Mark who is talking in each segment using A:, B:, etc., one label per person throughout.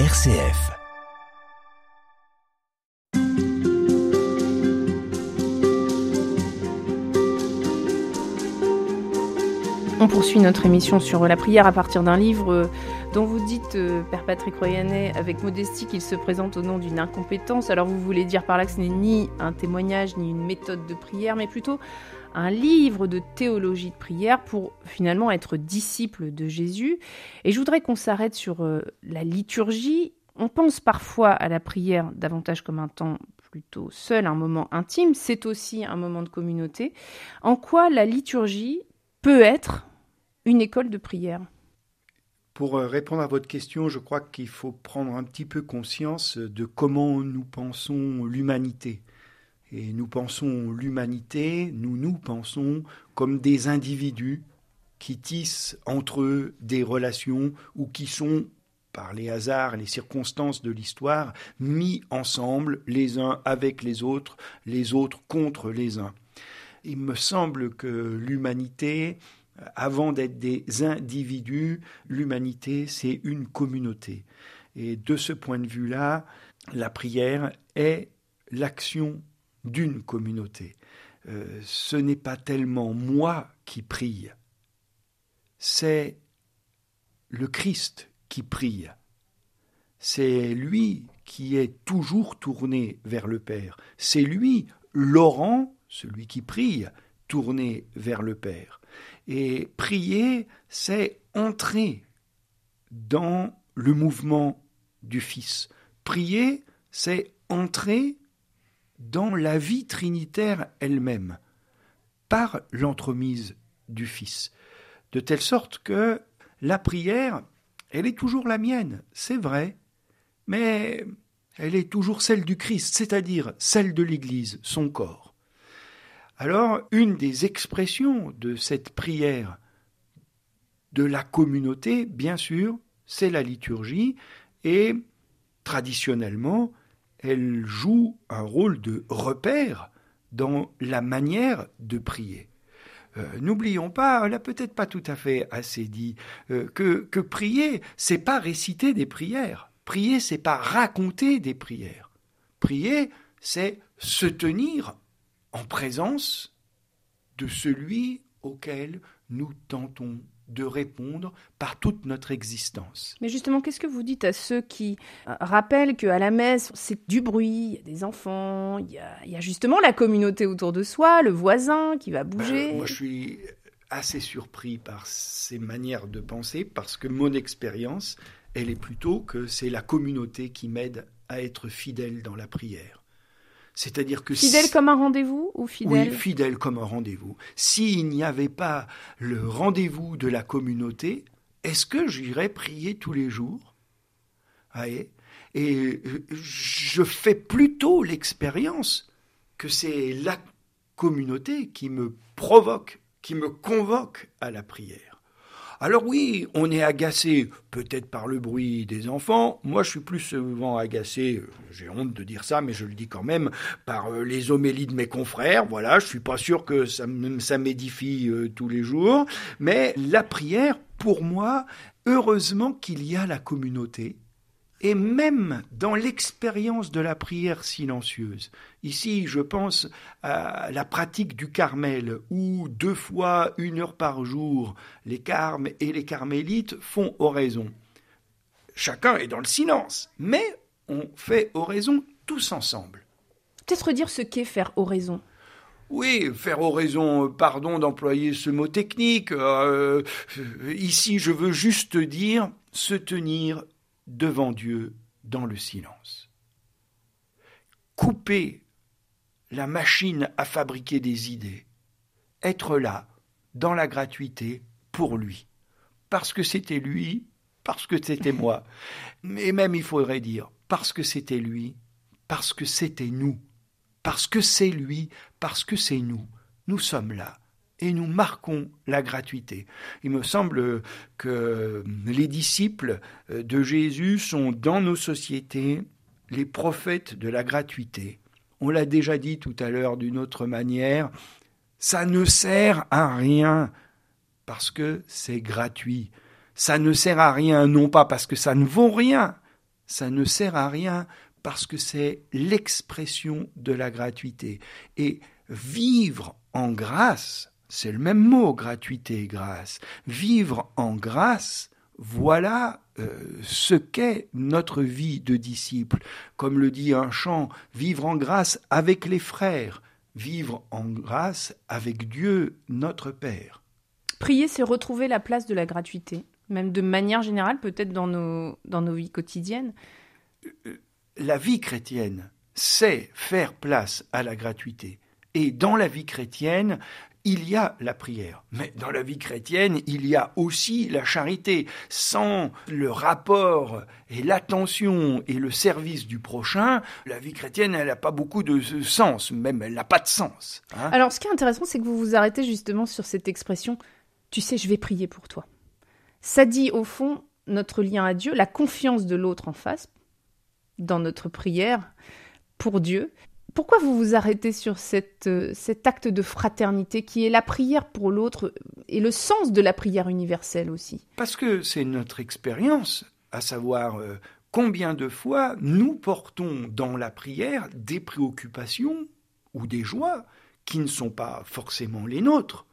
A: RCF.
B: On poursuit notre émission sur la prière à partir d'un livre euh, dont vous dites, euh, Père Patrick Royanet, avec modestie qu'il se présente au nom d'une incompétence. Alors vous voulez dire par là que ce n'est ni un témoignage ni une méthode de prière, mais plutôt un livre de théologie de prière pour finalement être disciple de Jésus. Et je voudrais qu'on s'arrête sur euh, la liturgie. On pense parfois à la prière davantage comme un temps plutôt seul, un moment intime. C'est aussi un moment de communauté. En quoi la liturgie peut être une école de prière?
C: Pour euh, répondre à votre question, je crois qu'il faut prendre un petit peu conscience de comment nous pensons l'humanité. Et nous pensons l'humanité, nous nous pensons comme des individus qui tissent entre eux des relations ou qui sont, par les hasards, les circonstances de l'histoire, mis ensemble les uns avec les autres, les autres contre les uns. Il me semble que l'humanité, avant d'être des individus, l'humanité, c'est une communauté. Et de ce point de vue-là, la prière est l'action d'une communauté. Euh, ce n'est pas tellement moi qui prie, c'est le Christ qui prie. C'est lui qui est toujours tourné vers le Père. C'est lui, Laurent, celui qui prie, tourné vers le Père. Et prier, c'est entrer dans le mouvement du Fils. Prier, c'est entrer dans la vie trinitaire elle-même, par l'entremise du Fils. De telle sorte que la prière, elle est toujours la mienne, c'est vrai, mais elle est toujours celle du Christ, c'est-à-dire celle de l'Église, son corps. Alors, une des expressions de cette prière de la communauté, bien sûr, c'est la liturgie, et traditionnellement, elle joue un rôle de repère dans la manière de prier. Euh, n'oublions pas, elle n'a peut-être pas tout à fait assez dit, euh, que, que prier, c'est pas réciter des prières. Prier, c'est pas raconter des prières. Prier, c'est se tenir en présence de celui auquel nous tentons de répondre par toute notre existence.
B: Mais justement, qu'est-ce que vous dites à ceux qui euh, rappellent qu'à la messe, c'est du bruit, il y a des enfants, il y a, justement la communauté autour de soi, le voisin qui va bouger?
C: ben, Moi, je suis assez surpris par ces manières de penser parce que mon expérience, elle est plutôt que c'est la communauté qui m'aide à être fidèle dans la prière.
B: C'est-à-dire que fidèle comme un rendez-vous ou fidèle
C: Oui, fidèle comme un rendez-vous. S'il n'y avait pas le rendez-vous de la communauté, est-ce que j'irais prier tous les jours? Et euh, je fais plutôt l'expérience que c'est la communauté qui me provoque, qui me convoque à la prière. Alors oui, on est agacé peut-être par le bruit des enfants. Moi, je suis plus souvent agacé, euh, j'ai honte de dire ça, mais je le dis quand même, par euh, les homélies de mes confrères. Voilà, je suis pas sûr que ça, ça m'édifie euh, tous les jours. Mais la prière, pour moi, heureusement qu'il y a la communauté et même dans l'expérience de la prière silencieuse. Ici, je pense à la pratique du Carmel, où deux fois une heure par jour, les carmes et les carmélites font oraison. Chacun est dans le silence, mais on fait oraison tous ensemble.
B: Peut-être dire ce qu'est faire oraison.
C: Oui, faire oraison, pardon d'employer ce mot technique. Euh, ici, je veux juste dire se tenir devant Dieu dans le silence. Couper la machine à fabriquer des idées, être là, dans la gratuité, pour lui. Parce que c'était lui, parce que c'était moi. Mais même il faudrait dire, parce que c'était lui, parce que c'était nous, parce que c'est lui, parce que c'est nous. Nous sommes là et nous marquons la gratuité. Il me semble que les disciples de Jésus sont dans nos sociétés les prophètes de la gratuité. On l'a déjà dit tout à l'heure d'une autre manière, ça ne sert à rien parce que c'est gratuit. Ça ne sert à rien non pas parce que ça ne vaut rien, ça ne sert à rien parce que c'est l'expression de la gratuité. Et vivre en grâce, c'est le même mot, gratuité et grâce. Vivre en grâce, voilà euh, ce qu'est notre vie de disciple. Comme le dit un chant, vivre en grâce avec les frères, vivre en grâce avec Dieu, notre Père.
B: Prier, c'est retrouver la place de la gratuité, même de manière générale, peut-être dans nos, dans nos vies quotidiennes.
C: Euh, la vie chrétienne, c'est faire place à la gratuité. Et dans la vie chrétienne, il y a la prière. Mais dans la vie chrétienne, il y a aussi la charité. Sans le rapport et l'attention et le service du prochain, la vie chrétienne, elle n'a pas beaucoup de sens, même elle n'a pas de sens.
B: Hein. Alors ce qui est intéressant, c'est que vous vous arrêtez justement sur cette expression, tu sais, je vais prier pour toi. Ça dit au fond notre lien à Dieu, la confiance de l'autre en face, dans notre prière pour Dieu. Pourquoi vous vous arrêtez sur euh, cet acte de fraternité qui est la prière pour l'autre et le sens de la prière universelle aussi?
C: Parce que c'est notre expérience, à savoir euh, combien de fois nous portons dans la prière des préoccupations ou des joies qui ne sont pas forcément les nôtres.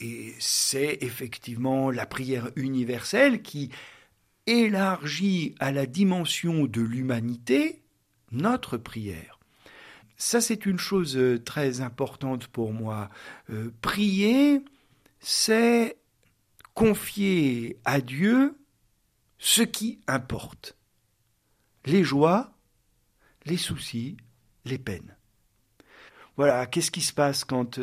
C: Et c'est effectivement la prière universelle qui élargit à la dimension de l'humanité notre prière. Ça, c'est une chose euh, très importante pour moi. Euh, prier, c'est confier à Dieu ce qui importe. Les joies, les soucis, les peines. Voilà, qu'est-ce qui se passe quand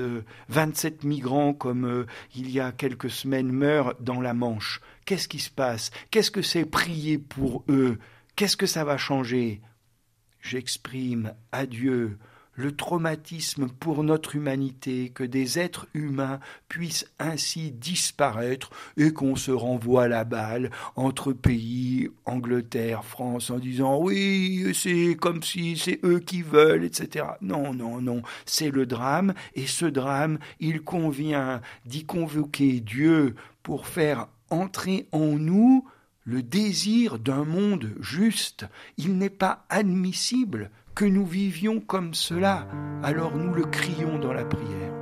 C: 27 euh, migrants, comme il y a quelques semaines, meurent dans la Manche? Qu'est-ce qui se passe? Qu'est-ce que c'est prier pour eux? Qu'est-ce que ça va changer? J'exprime à Dieu le traumatisme pour notre humanité que des êtres humains puissent ainsi disparaître et qu'on se renvoie la balle entre pays, Angleterre, France, en disant oui, c'est comme si c'est eux qui veulent, etc. Non, non, non, c'est le drame, et ce drame, il convient d'y convoquer Dieu pour faire entrer en nous le désir d'un monde juste. Il n'est pas admissible que nous vivions comme cela, alors nous le crions dans la prière.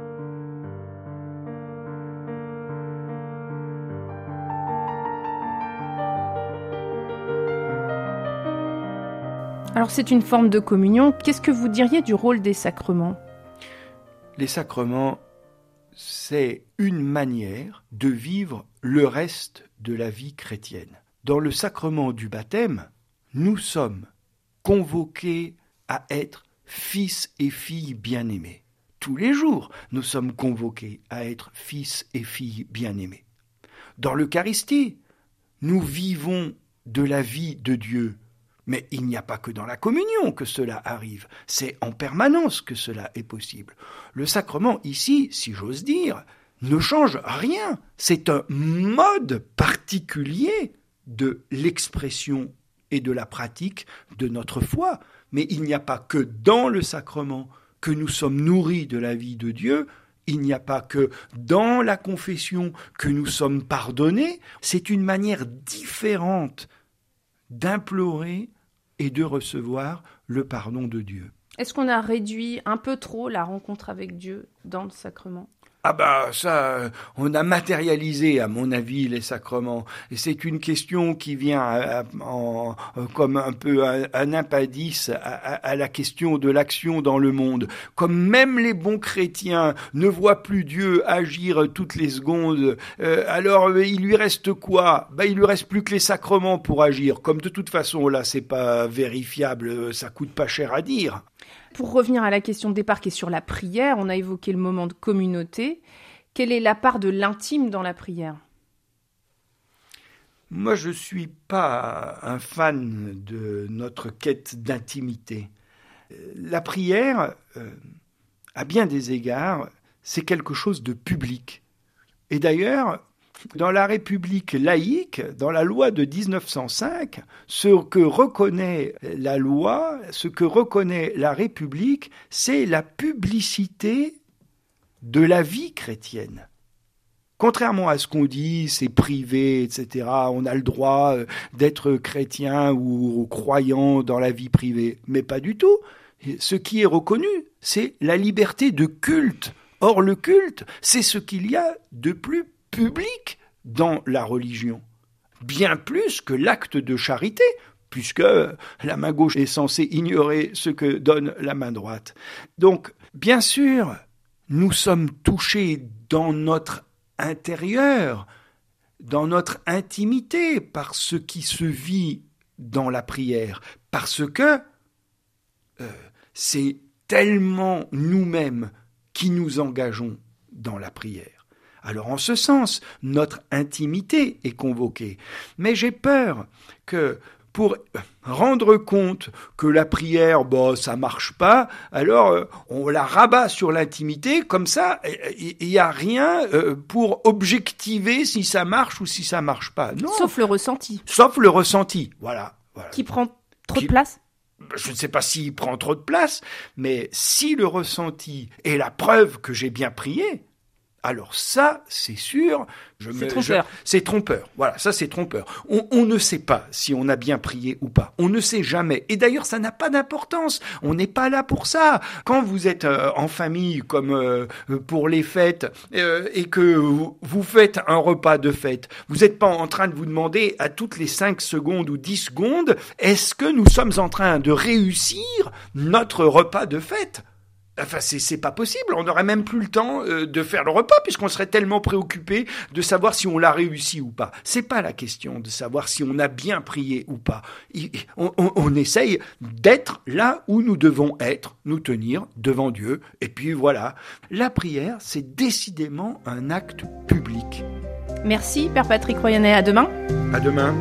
B: Alors c'est une forme de communion. Qu'est-ce que vous diriez du rôle des sacrements?
C: Les sacrements, c'est une manière de vivre le reste de la vie chrétienne. Dans le sacrement du baptême, nous sommes convoqués à être fils et filles bien-aimés. Tous les jours, nous sommes convoqués à être fils et filles bien-aimés. Dans l'Eucharistie, nous vivons de la vie de Dieu. Mais il n'y a pas que dans la communion que cela arrive, c'est en permanence que cela est possible. Le sacrement ici, si j'ose dire, ne change rien. C'est un mode particulier de l'expression et de la pratique de notre foi. Mais il n'y a pas que dans le sacrement que nous sommes nourris de la vie de Dieu, il n'y a pas que dans la confession que nous sommes pardonnés, c'est une manière différente d'implorer et de recevoir le pardon de Dieu.
B: Est-ce qu'on a réduit un peu trop la rencontre avec Dieu dans le sacrement?
C: Ah bah ça, on a matérialisé à mon avis les sacrements et c'est une question qui vient euh, euh, comme un peu un, impadis à, la question de l'action dans le monde. Comme même les bons chrétiens ne voient plus Dieu agir toutes les secondes, euh, alors il lui reste quoi? Bah il lui reste plus que les sacrements pour agir. Comme de toute façon là c'est pas vérifiable, ça coûte pas cher à dire.
B: Pour revenir à la question de départ qui est sur la prière, on a évoqué le moment de communauté. Quelle est la part de l'intime dans la prière?
C: Moi, je ne suis pas un fan de notre quête d'intimité. La prière, euh, à bien des égards, c'est quelque chose de public. Et d'ailleurs, dans la République laïque, dans la loi de 1905, ce que reconnaît la loi, ce que reconnaît la République, c'est la publicité de la vie chrétienne. Contrairement à ce qu'on dit, c'est privé, etc. On a le droit euh, d'être chrétien ou croyant dans la vie privée. Mais pas du tout. Ce qui est reconnu, c'est la liberté de culte. Or, le culte, c'est ce qu'il y a de plus public dans la religion. Bien plus que l'acte de charité, puisque la main gauche est censée ignorer ce que donne la main droite. Donc, bien sûr, nous sommes touchés dans notre intérieur, dans notre intimité, par ce qui se vit dans la prière, parce que euh, c'est tellement nous-mêmes qui nous engageons dans la prière. Alors en ce sens, notre intimité est convoquée. Mais j'ai peur que pour rendre compte que la prière, bah, ça marche pas, alors euh, on la rabat sur l'intimité, comme ça, il n'y a rien euh, pour objectiver si ça marche ou si ça marche pas. Non.
B: Sauf le ressenti.
C: Sauf le ressenti, voilà.
B: Qui prend trop de place
C: je ne sais pas s'il prend trop de place, mais si le ressenti est la preuve que j'ai bien prié, alors ça, c'est sûr,
B: c'est trompeur.
C: C'est trompeur. Voilà, ça c'est trompeur. On, ne sait pas si on a bien prié ou pas. On ne sait jamais. Et d'ailleurs, ça n'a pas d'importance. On n'est pas là pour ça. Quand vous êtes euh, en famille, comme euh, pour les fêtes, euh, et que vous, vous, faites un repas de fête, vous n'êtes pas en train de vous demander à toutes les 5 secondes ou 10 secondes, est-ce que nous sommes en train de réussir notre repas de fête? Enfin, c'est pas possible. On n'aurait même plus le temps euh, de faire le repas puisqu'on serait tellement préoccupé de savoir si on l'a réussi ou pas. C'est pas la question de savoir si on a bien prié ou pas. On, on essaye d'être là où nous devons être, nous tenir devant Dieu. Et puis voilà. La prière, c'est décidément un acte public.
B: Merci, Père Patrick Royanet. À demain.
C: À demain.